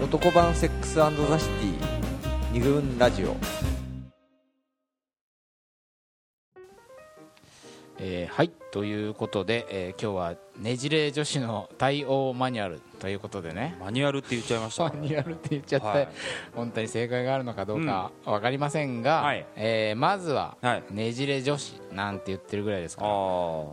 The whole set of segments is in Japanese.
男版セックスザ・シティ二軍ラジオ。えーはいということで、えー今日はねじれ女子の対応マニュアルということでね。マニュアルって言っちゃいました。マニュアルって言っちゃって、はい。本当に正解があるのかどうか分かりませんが、はい。えーまずははい。ねじれ女子なんて言ってるぐらいですから。ああ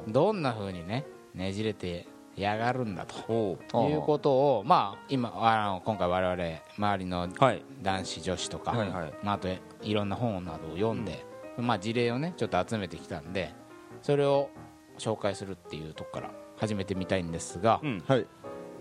どんな風にねねじれてやがるんだと。いうことを、まあ、今あの今回我々周りのはい。男子女子とか、はいはい。まあ、あといろんな本などを読んで、まあ、事例をねちょっと集めてきたんでそれを紹介するっていうとこから始めてみたいんですが、うんはい。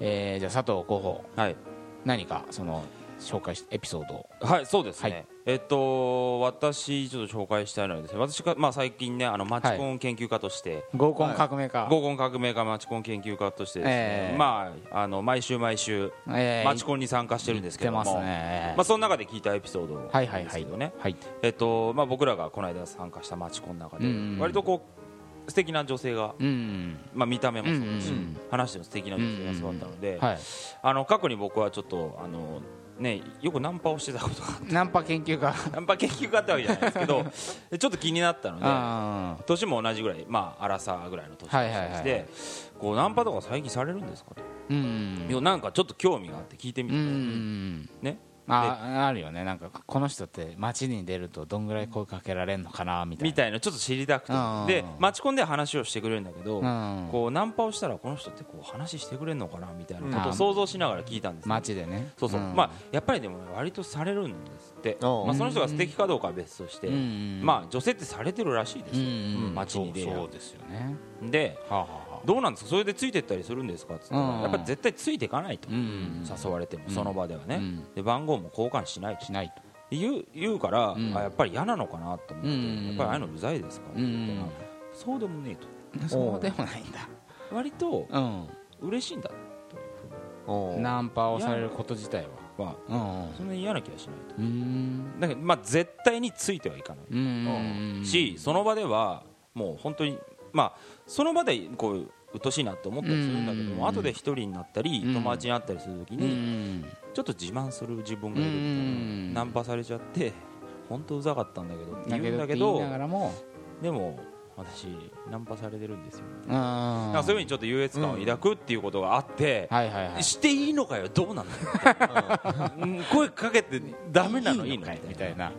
えーじゃあ佐藤候補はい。何かその紹介しエピソードを。はいそうですね、はいえっと私ちょっと紹介したいのはですね私がまあ最近ねあのマチコン研究家として、合コン革命家、合コン革命家マチコン研究家としてですね、ええ。まああの毎週毎週えーマチコンに参加してるんですけども、ますね。まあその中で聞いたエピソードですけどね、はいえっとまあ僕らがこの間参加したマチコンの中で、うん割とこう素敵な女性が、うんまあ見た目もそうだし、うんうん話しても素敵な女性が座ったので、はい。あの過去に僕はちょっとあのねよくナンパをしてたことがナンパ研究家。ナンパ研究家ってわけじゃないですけど ちょっと気になったのであ年も同じぐらいまあ荒さぐらいの年はいはいはいでしてこうナンパとか最近されるんですかと、ーうん。なんかちょっと興味があって聞いてみうて、ん。ねああるよね。なんかこの人って街に出るとどんぐらい声かけられるのかなみたいな。みたいなちょっと知りたくて。うんでマチコンでは話をしてくれるんだけど、うんこうナンパをしたらこの人ってこう話してくれるのかなみたいなことうん。を想像しながら聞いたんですよ。街でね。そうそう、ん。まあやっぱりでもね割とされるんですって、うん。まあ、その人が素敵かどうかは別として、うんまあ女性ってされてるらしいですよ、うん。街に出る。そうそうですよね。ではあどうなんですか？それでついてったりするんですか？って。言ったら、うん。やっぱり絶対ついていかないと、うん。誘われてもその場ではね、うん。で番号も交換しないと。しないと。言う言うから、ん。あやっぱり嫌なのかなと思って、うん。やっぱりああいうのうざいですかって言ったら、うん。そうでもねえと。そうでもないんだ。割とうん。嬉しいんだおう。ナンパをされること自体とははそんなに嫌な気がしないと。だけど、まあ、絶対についてはいかない。うん。しその場ではもう本当にまあその場でこう鬱陶しいなって思ったりするんだけどうんも後で一人になったりうん。友達に会ったりするときうにんちょっと自慢する自分がいるみたいうんなナンパされちゃって本当うざかったんだけどって言うんだけどでも私ナンパされてるんですよ。うんなんかそういうふうにちょっと優越感を抱くっていうことがあってしていいのかよどうなんだようん。声かけてダメなの いいのみたいな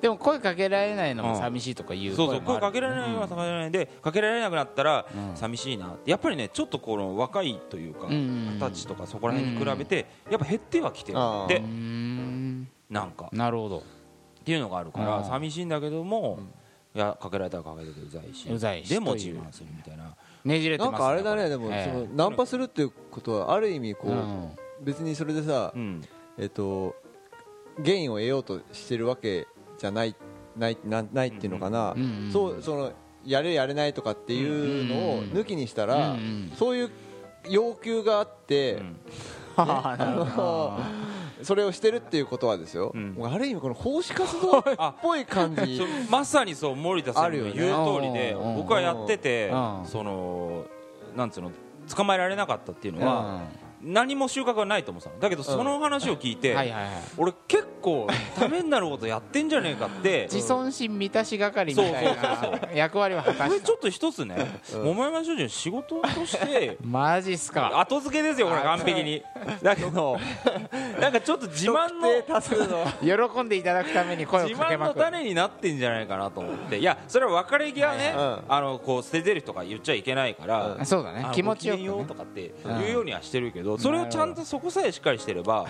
でも声かけられないのも寂しいとか言うそうそう声かけられないはかけられないでかけられなくなったらうん。寂しいなって。やっぱりねちょっとこの若いというかうん二十歳とかそこら辺に比べてやっぱ減ってはきてる。あー。でうん。なんか。なるほど。っていうのがあるかうんら寂しいんだけどもいやかけられたらかけててうざいし。うざいし。でも自慢するみたいな。ねじれてますなんかあれだねでもそのナンパするっていうことはある意味こううん。別にそれでさうん。えっとゲインを得ようとしてるわけじゃないないなないっていうのかな。うんうんそうそのやれやれないとかっていうのを抜きにしたらうんうんそういう要求があって それをしてるっていうことはですよ。うん。もうある意味この奉仕活動 っぽい感じまさにそう森田さんの言う通りでね僕はやっててうん。そのなんつうの捕まえられなかったっていうのは何も収穫がないと思ってたの。だけどその話を聞いて俺結構ためになることやってんじゃねえかって。自尊心満たし係みたいな役割を果たしこれちょっと一つね桃山商事の仕事としてた マジっすか。後付けですよこれ完璧に。だけどなんかちょっと自慢の喜んでいただくために声を自かけまくる。慢の種になってんじゃないかなと思って。いやそれは別れ際ね、うん。あのこう捨て台詞とか言っちゃいけないから、うんそうだね。気持ちよくね。とかって言うようにはしてるけど、それをちゃんとそこさえしっかりしてれば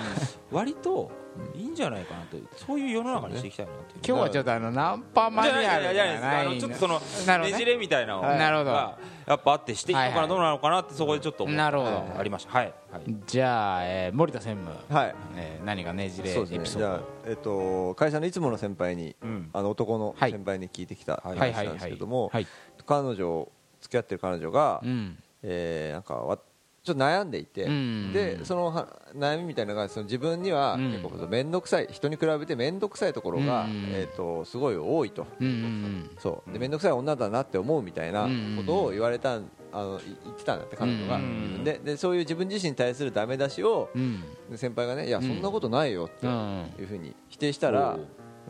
割といいんじゃないかなと。そういう世の中にしていきたいなって今日はちょっとあのナンパマニュアルじゃないちょっとそのねねじれみたいなのがなるほど。やっぱあってしていいのかないどうなのかなってそこでちょっとなるほど。ありました。はい、はい、じゃあ、えー森田専務、はい。えー何かねじれエそうですね。じゃあピソード、えっと、会社のいつもの先輩に、うん。あの男のはい先輩に聞いてきたはい話なんですけどもはい。彼女付き合ってる彼女が、うん。えーなんかわちょっと悩んでいて、うん。でそのは悩みみたいなのがその自分にはうん。結構面倒くさい人に比べて面倒くさいところが、うん。えー、とすごい多いと。面倒くさい女だなって思うみたいなことを言われたんあのい言ってたんだって彼女が。で。でそういう自分自身に対するダメ出しをうん。先輩がねいやうん。そんなことないよってうん。いうふうに否定したら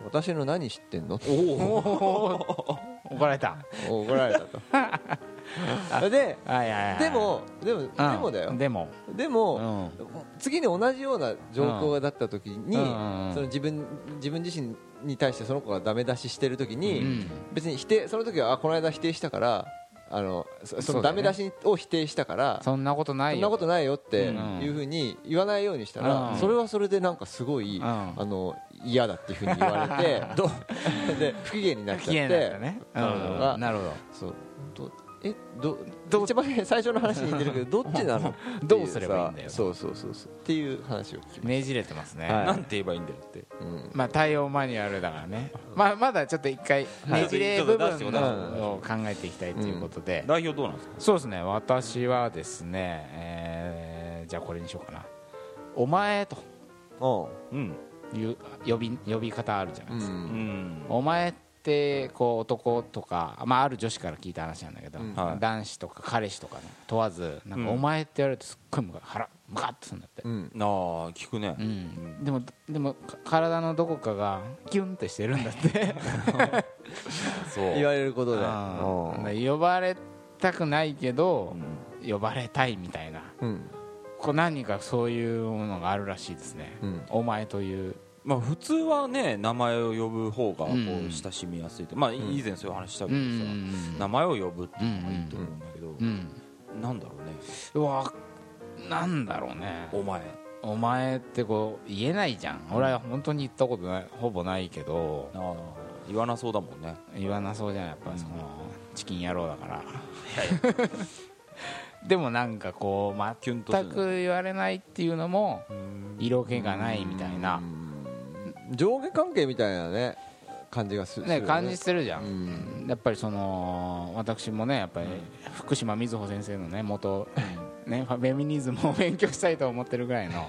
私の何知ってんの？怒られた。怒られたと ででもでもでうん。もだよ。でも。でうもん。次に同じような状況だった時にうん。その自分自分自身に対してその子がダメ出ししてる時うにん。別に否定その時はあこの間否定したからあのそそのダメ出しを否定したからそんなことないよ。そんなことないよってうん。いうふうに言わないようにしたうん。らそれはそれでなんかすごいうん。あの嫌だっていうふうに言われて で不機嫌になっちゃってなるほど。そうどえどど 一番最初の話に似てるけど どっちなの？どうすればいいんだよ。そうそうそうそうっていう話を聞きまねじれてますね。はい。なんて言えばいいんだよって。すうん。まあ対応マニュアルだからね。まあまだちょっと一回はい。ねじれ部分を考えていきたいということで。代表どうなんですか？そうですね。私はですねえーじゃあこれにしようかな。お前と。おうん。いう呼び呼び方あるじゃなういですか。ん。お前ってこう男とか、まあ、ある女子から聞いた話なんだけど、男子とか彼氏とかね問わずなんかうん。お前って言われるとすっごいムカ腹ムカッとするんだって、うん。ああ聞くね。うん。でもでもか体のどこかがキュンってしてるんだって。そう。言われることで呼ばれたくないけどう、ん。呼ばれたいみたいな。うん。こう何かそういうものがあるらしいですね、うん。お前というまあ普通はね名前を呼ぶ方がこう親しみやすいってまあ以前そういう話したけうどさん名前を呼ぶっていうのがいいと思うんだけどうん。なんだろうね。うわなんだろうね。お前。お前ってこう言えないじゃん。俺は本当に言ったことないほぼないけど。言わなそうだもんね。言わなそうじゃんやっぱりその、チキン野郎だから。でもなんかこう全く言われないっていうのも色気がないみたいな。うん上下関係みたいなね感じがするね。感じするじゃうん。んやっぱりその私もねやっぱり福島みずほ先生のね元ねフェミニズムを勉強したいと思ってるぐらいの。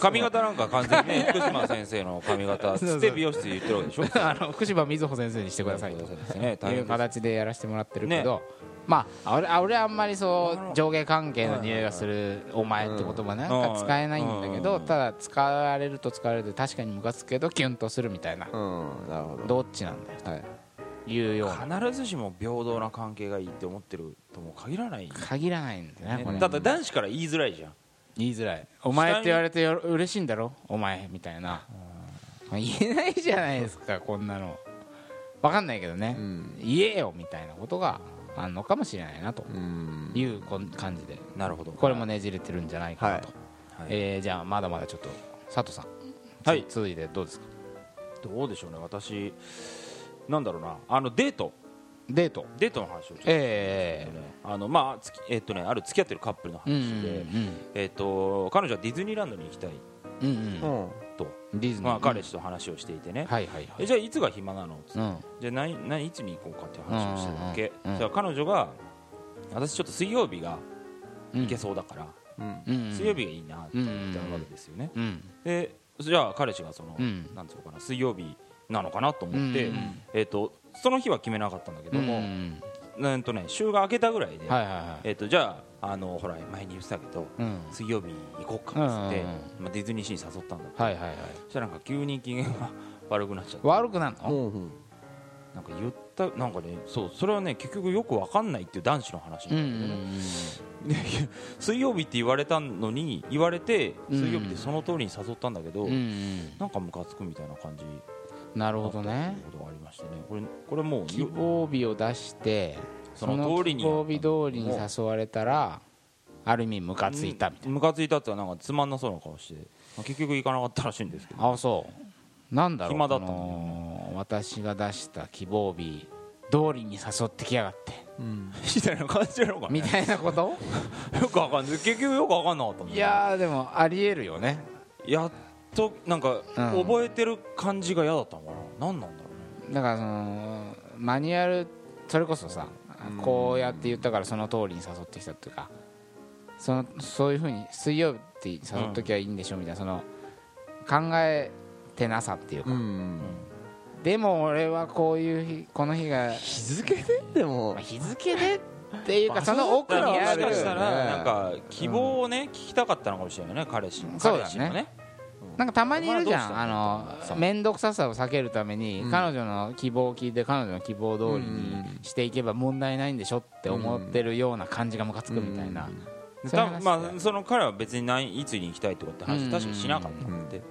髪型なんか完全にね 福島先生の髪型つって美容室で言ってるわけでしょ。あの福島みずほ先生にしてくださいという形でやらせてもらってるけど、まあ俺あ俺あんまりそう上下関係の匂いがする「お前」って言葉なんか使えないんだけうん。どただ使われると使われると確かにムカつくけどキュンとするみたいなうんなるほど。どっちなんだよ。はい。というような必ずしも平等な関係がいいって思ってるとも限らない。限らないんだよねこれ。だって男子から言いづらいじゃん。言いづらい「お前」って言われてよ嬉しいんだろ「お前」みたいな。言えないじゃないですかこんなの。分かんないけどね。うん。言えよみたいなことがあるのかもしれないなと。うん。いう感じで。なるほど。これもねじれてるんじゃないかなと、はい。えーじゃあまだまだちょっと佐藤さん。はい。つ続いてどうですか？どうでしょうね。私なんだろうな。あのデート。デート。デートの話をちょっとえね。あのまあつきえっとねある付き合ってるカップルのえうん話でえっと彼女はディズニーランドに行きたい。うん。うんと。ディズニー。まあ彼氏と話をしていてね。はいはいはい。えじゃあいつが暇なの？つって。うん。じゃあ何何いつに行こうかっていう話をしてたわけ。じゃあ彼女が私ちょっと水曜日がうん。行けそうだから水曜日がいいなってうん言ったわけですよね。うんでじゃあ彼氏がそのうん。なんつうのかな水曜日なのかなと思ってうんえっとその日は決めなかったんだけどうんもうんとね週が明けたぐらいではいはいはい。えっとじゃああのほら前に言ってたけどうん。水曜日行こうかっつってうんまあディズニーシーに誘ったんだってはいはいはい。そしたらなんか急に機嫌が悪くなっちゃって悪くなるの？うんうん。なんか言ったなんかねそうそれはね結局よくわかんないっていう男子の話うなんんだけどね。うんで水曜日って言われたのに言われてうん水曜日ってその通りに誘ったんだけど、うんうん。なんかムカつくみたいな感じ。なるほどね。うことがありましてね。これこれもう希望日を出してその通りに。その希望日通りに誘われたらある意味ムカついたみたいムカついたってなんかつまんなそうな顔してまあ結局行かなかったらしいんですけど。なあそう。なんだろう暇だったの私が出した希望日通りに誘ってきやがって。うん。みたいな感じなのかね。みたいなこと？よくわかんない。結局よくわかんなかったんだよいやーでもありえるよね。やっとなんかうん。覚えてる感じが嫌だったのかな。何なんだろうね。だからそのマニュアルそれこそさうんこうやって言ったからその通りに誘ってきたっていうかそのそういうふうに水曜日って誘っときゃいいんでしょみたいなその考えてなさっていうか、うんでも俺はこういう日この日が、日付で？でも。まあ日付でっっていうか その奥にもある。しかしたらねなんか希望をね聞きたかったのかもしれないね彼氏そうだね。彼氏のねなんかたまにいるじゃん。あの面倒くささを避けるためにうん。彼女の希望を聞いて彼女の希望通りにしていけば問題ないんでしょって思ってるような感じがムカつくみたいな。そういう話多分まあその彼は別に何いつに行きたいとかって話うん。確かにしなかったって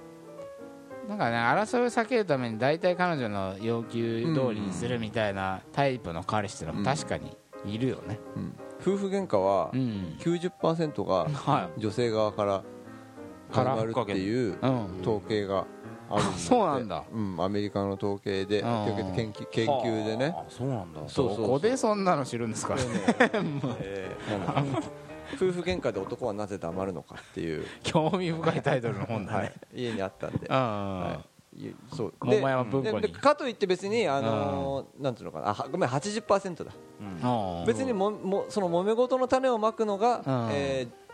なんかね争いを避けるために大体彼女の要求通りにするみたいなタイプの彼氏ってのも確かにいるよね。うん。夫婦喧嘩はうん。90%が は女性側から始まるっていう統計があるんそうなんだ。うんアメリカの統計でうん。統計で研究研究でね。はあそうなんだ。そうそうそう。どこでそんなの知るんですかえーなんだ夫婦喧嘩で男はなぜ黙るのかっていう。興味深いタイトルの本だはねい。家にあったんで。うんはい。いそう。桃山文庫に。ででかといって別にあのーなんていうのかな。あはごめん80%だうんうん。別にももその揉め事の種をまくのが、うん。えー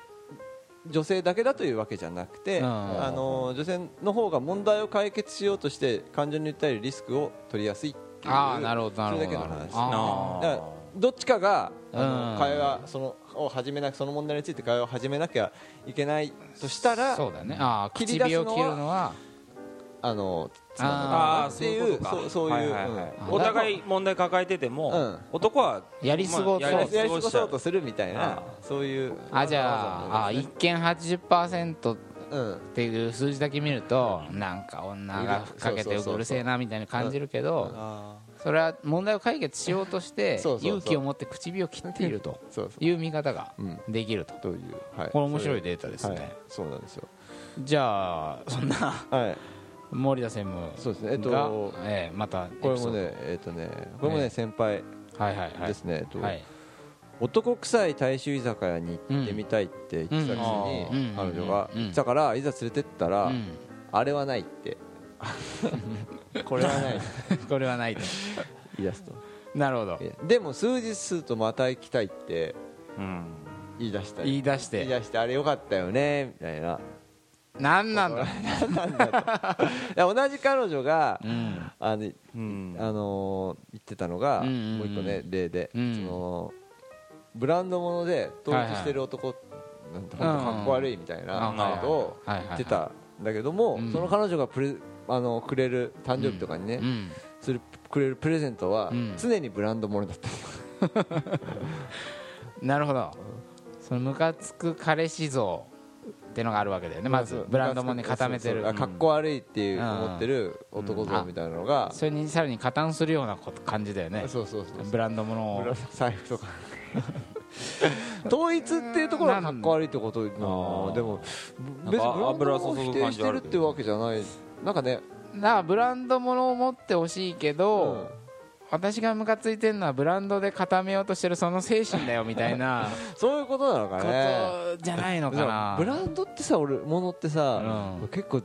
女性だけだというわけじゃなくて、うん。あの女性の方が問題を解決しようとして感情に訴えるリスクを取りやすいっていうそれだけの話。あだからどっちかがあの、うん。会話そのを始めなその問題について会話を始めなきゃいけないとしたらそうだね。ああ切り出すのはあの妻あっていうそうそういう、はいはいはいうん。お互い問題抱えてても、うん。男はやり過ごそうまあやり過ごそうとするみたいなあそういうあじゃああ一見80%っうん。ていう数字だけ見るとなんか女がかけてうるせえなみたいに感じるけどあそれは問題を解決しようとして そうそうそう。勇気を持って唇を切っていると ーそうそう。いう見方がうん。できると。という、はい、これ面白いデータですはい。ねそうなんですよ。じゃあそんなはい森田専務そうですね。えっとがえーまたこれもねえっとねこれもねね先輩はいはいはい。ですね、えっとはい。男臭い大衆居酒屋に行ってみたいって言ってたくせに、うん。彼女がうん。言ってたからいざ連れてったら、うん。あれはないって。これはない。これはないと。言い出すと。なるほど。でも数日するとまた行きたいってうん。言い出したり言い出し言いて出してあれよかったよねみたいな何なんだ。いや同じ彼女がうん。あのうん。あのー言ってたのが、うんうんうん。もう一個ね例で、うん。そのブランド物で統一してる男、なんてかっこ悪いみたいなことを言ってたんだけども、うんその彼女がプレあのくれる誕生日とかにね、うん。するくれるプレゼントはうん。常にブランド物だった、なるほど。そのムカつく彼氏像ってのがあるわけだよね。まずブランド物に固めてる。かっこ悪いっていううん思ってる男像みたいなのが、それにさらに加担するようなこと感じだよね。そうそうそうブランド物を。ブラ財布とか。統一っていうところがかっこ悪いってことなでもなんか別にブランドを否定してるってわけじゃない。なんかね、だからブランド物を持ってほしいけど、私がムカついてるのはブランドで固めようとしてるその精神だよみたいな。そういうことなのかこねとじゃないのかな。ブランドってさ俺物ってさ、うん。結構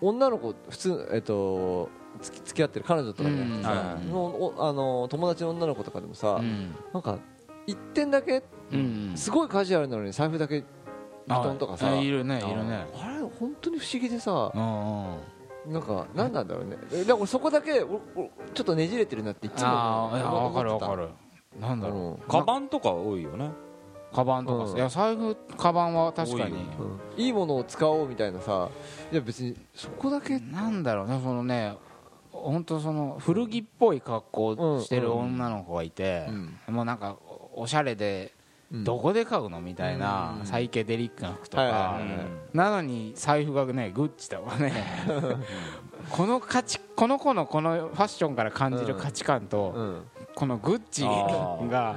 女の子普通えっと付き付き合ってる彼女とかじゃなくてさ、うんのおあの友達の女の子とかでもさ、うん。なんか一点だけうんすごいカジュアルなのに財布だけ布団とかさ、あいるねいるね。あれ本当に不思議でさ。うんうんなんか何なんだろうね。えだからそこだけちょっとねじれてるなっていつもああいや思分かる分かる。なんだろう。ん。カバンとか多いよね。うカバンとかさ。うん。いや財布カバンは確かに。多いようん。いいものを使おうみたいなさ。いや別にそこだけなんだろうね。そのね本当その古着っぽい格好してる女の子がいて、もうなんかおしゃれでうんどこで買うのみたいなうん。サイケデリックな服とか。なのに財布がねグッチとかね この価値この子のこのファッションから感じる価値観とうん。このグッチが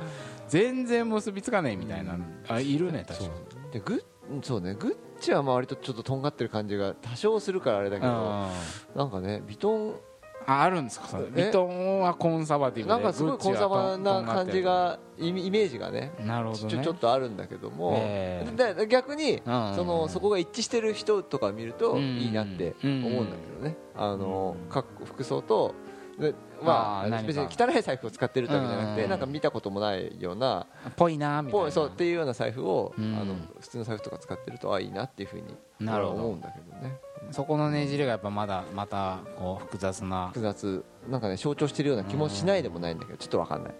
全然結びつかないみたいなあいるね確かに。でグッそうねグッチはまあ割とちょっととんがってる感じが多少するからあれだけどあなんかねビトンああるんですか？それえ？ビトンはコンサバティブでなんかすごいコンサバな感じがイメージがねなるほどね。ちょっとあるんだけども、えで逆にうんそのそこが一致してる人とか見るとうんいいなって思うんだけどね、あの格好服装とでまあ別に汚い財布を使ってるってわけじゃなくうんてなんか見たこともないようなぽいなみたいな。ぽいそうっていうような財布をあうん。の普通の財布とか使ってるとあいいなっていうふうに思うんだけどね。そこのねじれがやっぱまだまたこう複雑な。複雑。なんかね象徴してるような気もしないでもないんだけどちょっとわかんない、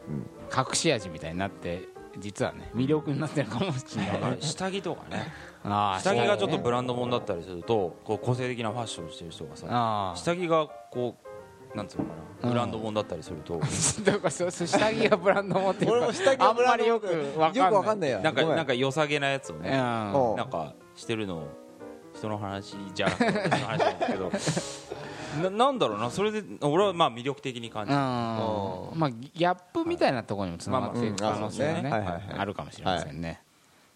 隠し味みたいになって実はね魅力になってるかもしれない。下着とかね。下着がちょっとね。ブランド物だったりするとこう個性的なファッションしてる人がさ下着がこうなんつうのかうな。んブランド物だったりすると。だからそうそう下着がブランド持ってるか俺も下着がブランドあんまりよくわかんない。よくわかんなんなんかなんか良さげなやつをうねなんかしてるのを人の話じゃなくて私の話なんだけど。ななんだろうなそれで俺はまあ魅力的に感じうん。るまあギャップみたいなところにもつながっていく可能性がね。はいはいはい。あるかもしれませんね。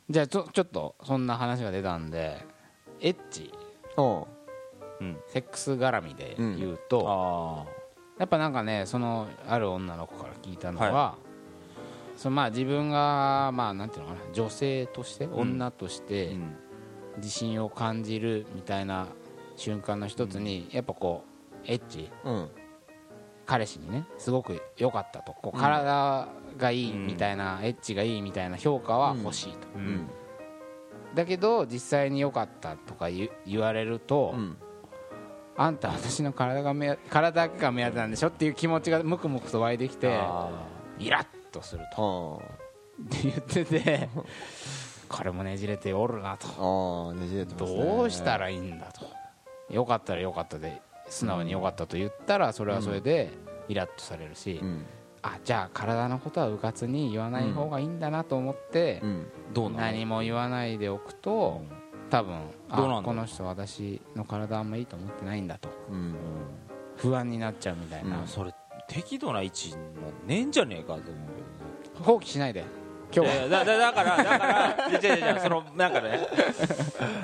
じゃあちょちょっとそんな話が出たんでエッチ？おセックス絡みで言うと、あやっぱなんかねそのある女の子から聞いたのは、はそのまあ自分がまあなんていうのかな女性として、女としあて自信を感じるみたいな瞬間の一つに、やっぱこうエッチ。うん。彼氏にねすごく良かったと。こう体がいいうんみたいな、エッチがいいみたいな評価は欲しいと、ううん。んだけど実際に良かったとか言われると、うんあんた私の体が目体が目当てなんでしょっていう気持ちがムクムクと湧いてきてあイラッとすると。あって言ってて これもねじれておるなと。ねどうしたらいいんだと。よかったらよかったで素直によかったと言ったらそれはそれでイラッとされるし、うん。あじゃあ体のことはうかつに言わない方がいいんだなと思って、うん。何も言わないでおくと多分どうなんこの人私の体あんまいいと思ってないんだと。うん不安になっちゃうみたいな、うんそれ適度な位置もねえんじゃねえかと思うけどね。放棄しないで今日だだだからだからいやいやいやそのなんかね。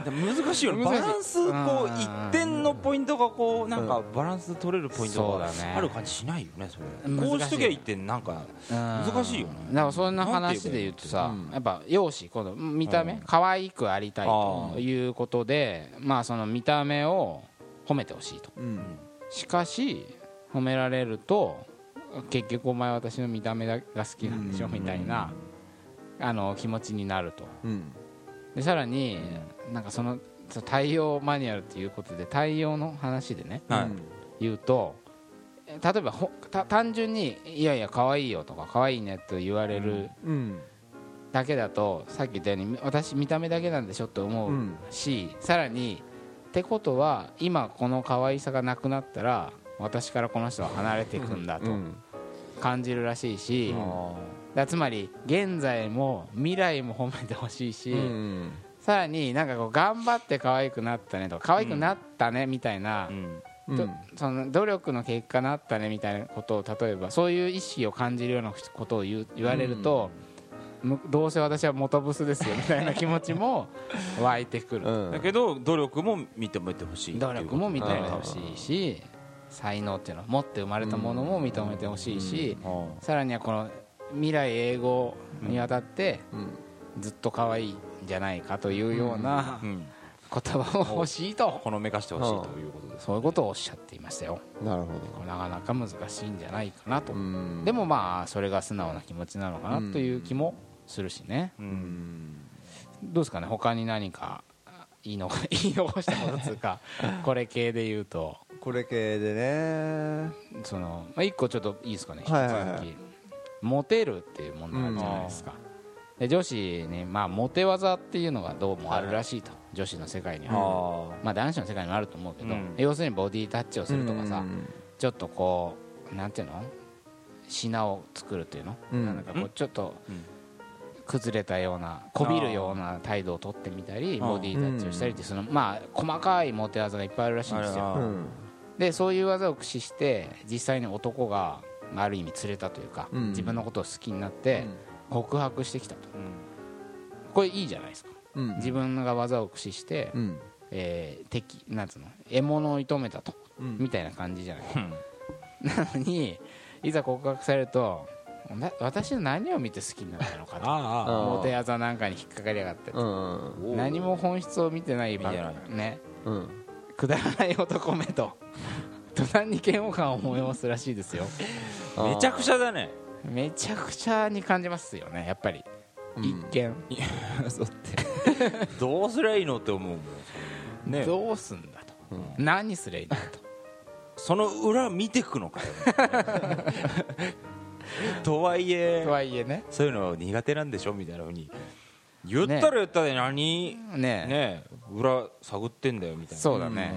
難しいよね。バランスこううん一点のポイントがこうなんかバランス取れるポイントがある感じしないよねそれ。こうしときゃいいってなんか難しいよね。だからそんな話で言うとさうんやっぱ容姿今度見た目うん可愛くありたいということでまあその見た目を褒めてほしいと。うん。しかし褒められると結局お前私の見た目が好きなんでしょうん。みたいなあの気持ちになると。うん。でさらになんかそのその対応マニュアルということで対応の話でねはい。言うとえ例えばほた単純に「いやいや可愛いよ」とか「可愛いね」と言われるうん。だけだとさっき言ったように私見た目だけなんでしょって思ううん。し、さらにってことは今この可愛さがなくなったら私からこの人は離れていくんだとうん。感じるらしいし、うんだつまり現在も未来も褒めてほしいし、うんさらになんかこう頑張って可愛くなったねとか可愛くなったねみたいな、うん。うんとその努力の結果なったねみたいなことを例えばそういう意識を感じるようなことを言う言われると、むどうせ私は元ブスですよみたいな気持ちも 湧いてくる、うん。だけど努力も認めてほしい努力も認めてほしいし才能っていうのは持って生まれたものも認めてほしいし、あさらにはこの未来英語にわたってうん。ずっと可愛いんじゃないかというようなうん。言葉を欲しいと。ほのめかしてほしいということですそういうことをおっしゃっていましたよ。なるほこれなかなか難しいんじゃないかなと。でもまあそれが素直な気持ちなのかなという気もするしね。どうですかね？他に何か言いの言 い残したことつうかこれ系で言うと。これ系でね。その、まあ、一個ちょっといいですかね引きはいはいはい。続きモテるっていう問題あるじゃないですか、で女子に、まあ、モテ技っていうのがどうもあるらしいと、女子の世界には、あまあ、男子の世界にもあると思うけど、うん。要するにボディタッチをするとかさ、うんちょっとこうなんていうの？品を作るっていうの、うん。なんかこうちょっとうん。崩れたようなこびるような態度をとってみたりボディタッチをしたりってそのまあ細かいモテ技がいっぱいあるらしいんですあよでそういう技を駆使して実際に男がまあある意味釣れたというか、うん。自分のことを好きになって告白してきたと。これいいじゃないですか。うん。自分が技を駆使して、うん。えー敵なんつうの獲物を射止めたとうん。みたいな感じじゃない？うん。なのにいざ告白されるとな私の何を見て好きになったのかと モテ技なんかに引っかかりやがって。うん。あ何も本質を見てないば見てないねうん。くだらない男目と途端に嫌悪感を催すらしいですよ。めちゃくちゃだね。めちゃくちゃに感じますよねやっぱり。うん。一見。そう って。どうすりゃいいのって思うもん。ね。どうすんだと。何すりゃいいんだと。その裏見てくのかよ。とはいえとはいえね。そういうの苦手なんでしょみたいなふうに言ったら言ったで何？ね。ね。裏探ってんだよみたいな。そうだね。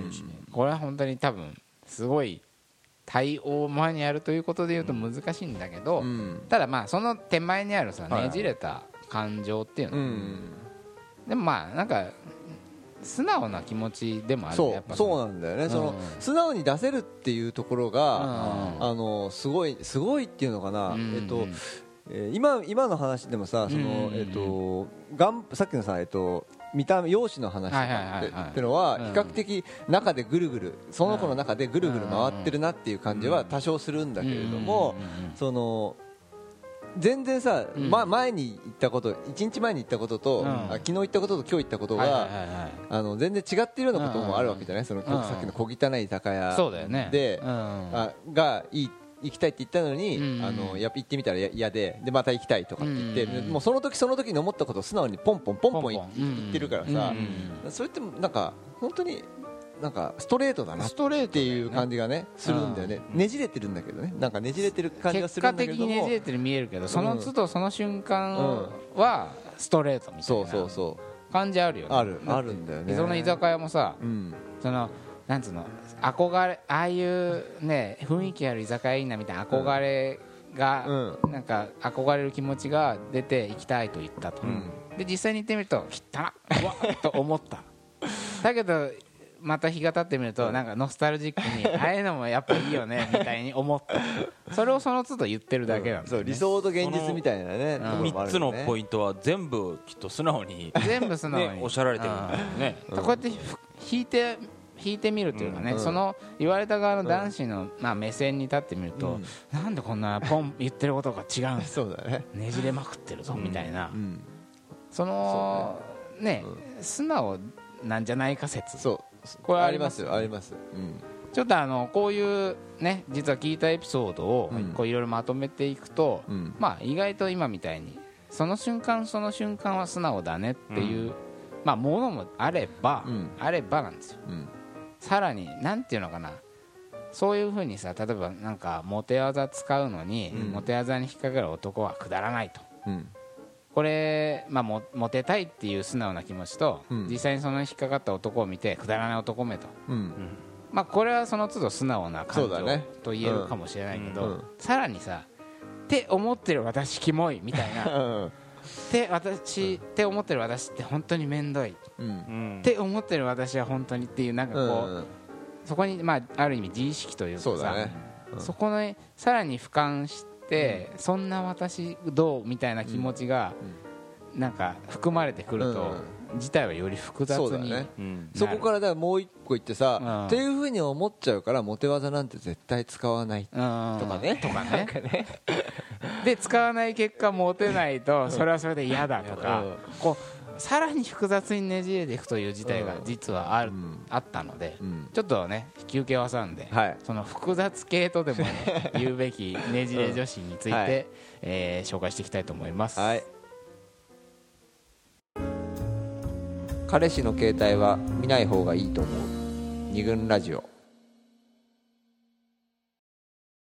これは本当に多分すごい対応マニュアルということで言うと難しいんだけど、うん。ただまあその手前にあるさはい。はいねじれた感情っていうの、うん。でもまあなんか素直な気持ちでもあるそうそうなんだよね、その素直に出せるっていうところが、うん。あのすごいすごいっていうのかな、うんえっとえー今今の話でもさその、うんえっとがんさっきのさえっと見た容姿の話とかってってのは比較的中でぐるぐるその子の中でぐるぐる回ってるなっていう感じは多少するんだけれどもその全然さ、ま、前に言ったこと1日前に言ったことと、昨日言ったことと今日言ったことが、あの全然違っているようなこともあるわけじゃない、そのさっきの小汚い居酒屋で、あがいいって行きたいって言ったのに、うん。あのやっぱ行ってみたらや嫌ででまた行きたいとかって言って、うん。もうその時その時に思ったことを素直にポンポンポンポン言ってるからさ、うん。それってなんか本当になんかストレートだなっストレートていう感じがねするんだよね、ねじれてるんだけどね。なんかねじれてる感じがす結果るんだけども。的にねじれてる見えるけどその都度その瞬間はストレートみたいそうそうなそ感じあるよね。うある。あるんだよね。その居酒屋もさうん。そのなんつうの憧れああいうね雰囲気ある居酒屋いいなみたいな憧れが、うなんか憧れる気持ちが出て行きたいと言ったと、うん。で実際に行ってみると汚っ。うわっ。と思った。だけどまた日が経ってみるとなんかノスタルジックに ああいうのもやっぱいいよねみたいに思った。それをその都度言ってるだけなんだよね。そう理想と現実みたいなねんところもあ3るつのポイントは全部きっと素直に全部素直に、ねおっしゃられてるんだよね。こうやってふ引いて引いてみるというかね、うん。その言われた側の男子の、まあ、目線に立ってみると、うん。なんでこんなポン言ってることが違うん そうだね。ねじれまくってるぞ、みたいな。うん。そのね。う素直なんじゃないか説。そう。これあありますよあります。うん。ちょっとあのこういうね実は聞いたエピソードをうん。こういろいろまとめていくと、うん。まあ意外と今みたいにその瞬間その瞬間は素直だねっていう、まあものもあれば、うん。あればなんですよ。うんさらになんていうのかな。そういうふうにさ例えばなんかモテ技使うのに、うん。モテ技に引っかかる男はくだらないと。うん。これ、まあ、モモテたいっていう素直な気持ちと、うん。実際にその引っかかった男を見てくだらない男めと、うん。まあ、これはその都度素直な感情ね。と言えるかもしれないけど、さらにさって思ってる私キモいみたいなうんって私って思ってる私って本当に面倒い。って思ってる私は本当にっていうなんかこう、うん。そこに、まあ、ある意味自意識というかさそこのさらに俯瞰して、そんな私どうみたいな気持ちが、なんか含まれてくると、事態はより複雑に、そこからだからもう一個言ってさ、うん。っていうふうに思っちゃうからモテ技なんて絶対使わないうん。とかね。とかね で使わない結果モテないとそれはそれで嫌だとか、うん。こうさらに複雑にねじれていくという事態が実はある、うん。あったので、うん。ちょっとね休憩を挟んで、はい。その複雑系とでも、ね、言うべきねじれ女子について、はい。えー紹介していきたいと思います。はい。彼氏の携帯は見ない方がいいと思う。二軍ラジオ